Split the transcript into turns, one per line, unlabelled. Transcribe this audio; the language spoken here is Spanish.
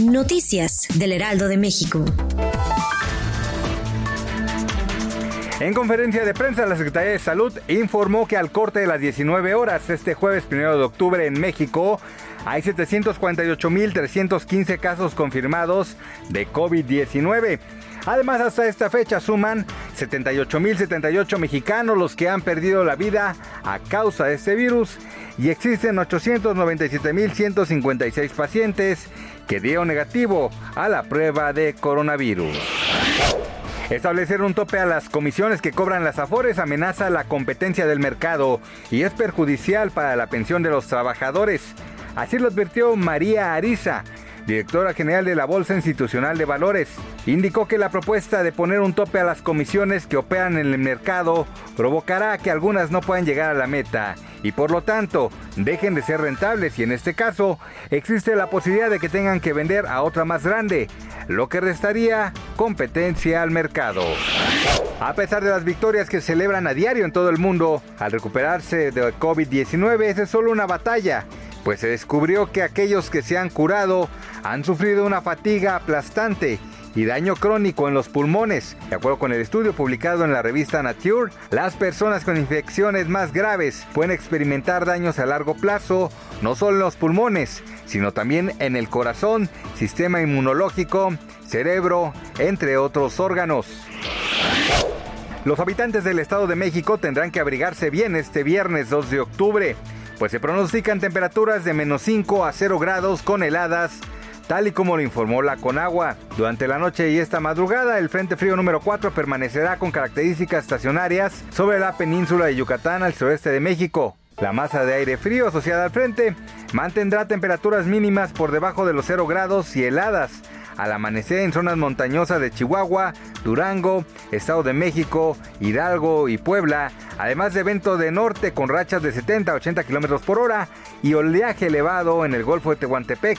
Noticias del Heraldo de México.
En conferencia de prensa, la Secretaría de Salud informó que al corte de las 19 horas, este jueves 1 de octubre en México, hay 748.315 casos confirmados de COVID-19. Además, hasta esta fecha suman 78.078 mexicanos los que han perdido la vida a causa de este virus y existen 897.156 pacientes que dieron negativo a la prueba de coronavirus. Establecer un tope a las comisiones que cobran las afores amenaza la competencia del mercado y es perjudicial para la pensión de los trabajadores. Así lo advirtió María Ariza, directora general de la Bolsa Institucional de Valores, indicó que la propuesta de poner un tope a las comisiones que operan en el mercado provocará que algunas no puedan llegar a la meta y por lo tanto dejen de ser rentables y en este caso existe la posibilidad de que tengan que vender a otra más grande, lo que restaría competencia al mercado. A pesar de las victorias que celebran a diario en todo el mundo, al recuperarse de COVID-19 es solo una batalla pues se descubrió que aquellos que se han curado han sufrido una fatiga aplastante y daño crónico en los pulmones. De acuerdo con el estudio publicado en la revista Nature, las personas con infecciones más graves pueden experimentar daños a largo plazo, no solo en los pulmones, sino también en el corazón, sistema inmunológico, cerebro, entre otros órganos. Los habitantes del Estado de México tendrán que abrigarse bien este viernes 2 de octubre pues se pronostican temperaturas de menos 5 a 0 grados con heladas, tal y como lo informó la Conagua. Durante la noche y esta madrugada, el Frente Frío número 4 permanecerá con características estacionarias sobre la península de Yucatán al sureste de México. La masa de aire frío asociada al frente mantendrá temperaturas mínimas por debajo de los 0 grados y heladas al amanecer en zonas montañosas de Chihuahua, Durango, Estado de México, Hidalgo y Puebla, además de evento de norte con rachas de 70 a 80 kilómetros por hora y oleaje elevado en el Golfo de Tehuantepec.